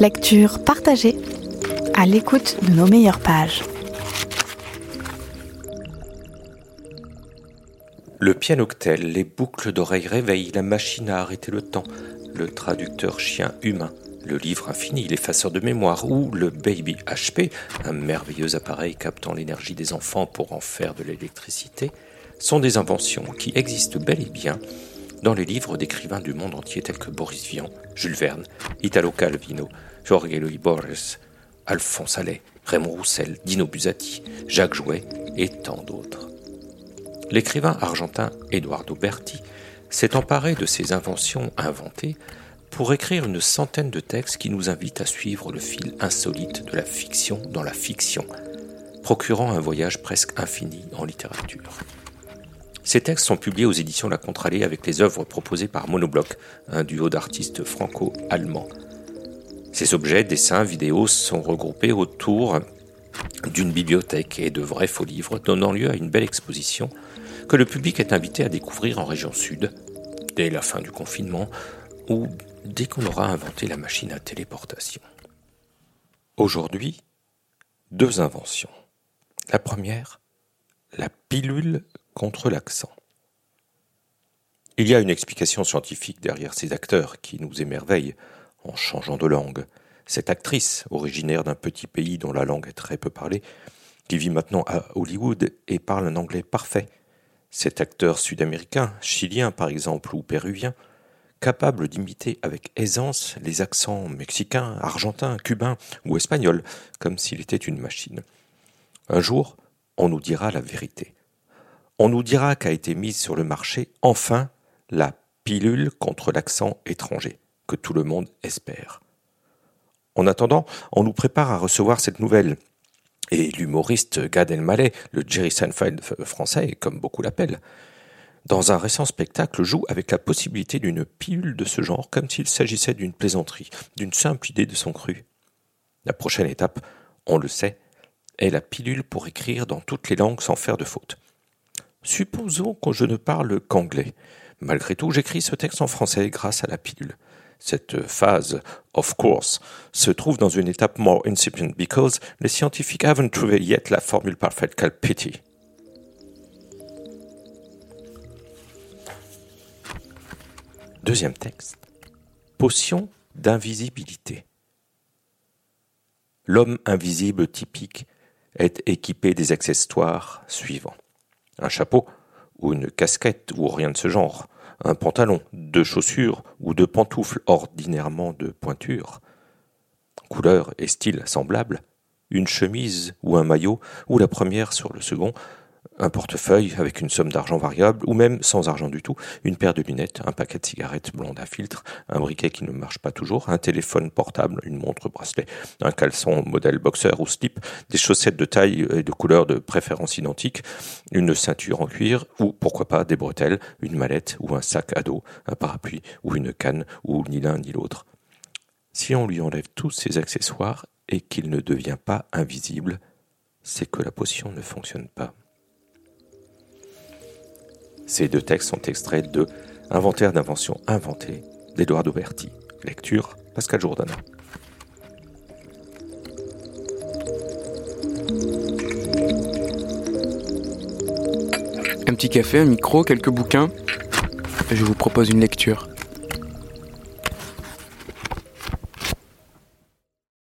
Lecture partagée à l'écoute de nos meilleures pages. Le pianoctel, les boucles d'oreilles réveillent, la machine à arrêter le temps, le traducteur chien humain, le livre infini, l'effaceur de mémoire ou le Baby HP, un merveilleux appareil captant l'énergie des enfants pour en faire de l'électricité, sont des inventions qui existent bel et bien dans les livres d'écrivains du monde entier tels que Boris Vian, Jules Verne, Italo Calvino, Jorge Luis Borges, Alphonse Allais, Raymond Roussel, Dino Buzzati, Jacques Jouet et tant d'autres. L'écrivain argentin Eduardo Berti s'est emparé de ces inventions inventées pour écrire une centaine de textes qui nous invitent à suivre le fil insolite de la fiction dans la fiction, procurant un voyage presque infini en littérature. Ces textes sont publiés aux éditions La Contralée avec les œuvres proposées par Monobloc, un duo d'artistes franco-allemands. Ces objets, dessins, vidéos sont regroupés autour d'une bibliothèque et de vrais faux livres, donnant lieu à une belle exposition que le public est invité à découvrir en région sud, dès la fin du confinement, ou dès qu'on aura inventé la machine à téléportation. Aujourd'hui, deux inventions. La première, la pilule contre l'accent. Il y a une explication scientifique derrière ces acteurs qui nous émerveillent en changeant de langue. Cette actrice, originaire d'un petit pays dont la langue est très peu parlée, qui vit maintenant à Hollywood et parle un anglais parfait. Cet acteur sud-américain, chilien par exemple, ou péruvien, capable d'imiter avec aisance les accents mexicains, argentins, cubains ou espagnols, comme s'il était une machine. Un jour, on nous dira la vérité. On nous dira qu'a été mise sur le marché, enfin, la pilule contre l'accent étranger, que tout le monde espère. En attendant, on nous prépare à recevoir cette nouvelle. Et l'humoriste Gad Elmaleh, le Jerry Seinfeld français, comme beaucoup l'appellent, dans un récent spectacle, joue avec la possibilité d'une pilule de ce genre comme s'il s'agissait d'une plaisanterie, d'une simple idée de son cru. La prochaine étape, on le sait, est la pilule pour écrire dans toutes les langues sans faire de faute. Supposons que je ne parle qu'anglais. Malgré tout, j'écris ce texte en français grâce à la pilule. Cette phase, of course, se trouve dans une étape more incipient because les scientifiques haven't trouvé yet la formule parfaite qu'elle pity. Deuxième texte. Potion d'invisibilité. L'homme invisible typique est équipé des accessoires suivants. Un chapeau, ou une casquette, ou rien de ce genre. Un pantalon, deux chaussures, ou deux pantoufles ordinairement de pointure. Couleur et style semblables. Une chemise ou un maillot, ou la première sur le second, un portefeuille avec une somme d'argent variable, ou même sans argent du tout, une paire de lunettes, un paquet de cigarettes blondes à filtre, un briquet qui ne marche pas toujours, un téléphone portable, une montre bracelet, un caleçon modèle boxer ou slip, des chaussettes de taille et de couleur de préférence identique, une ceinture en cuir, ou pourquoi pas des bretelles, une mallette ou un sac à dos, un parapluie ou une canne, ou ni l'un ni l'autre. Si on lui enlève tous ces accessoires et qu'il ne devient pas invisible, c'est que la potion ne fonctionne pas. Ces deux textes sont extraits de Inventaire d'inventions inventées d'Eduardo Berti. Lecture Pascal Jourdana. Un petit café, un micro, quelques bouquins. Je vous propose une lecture.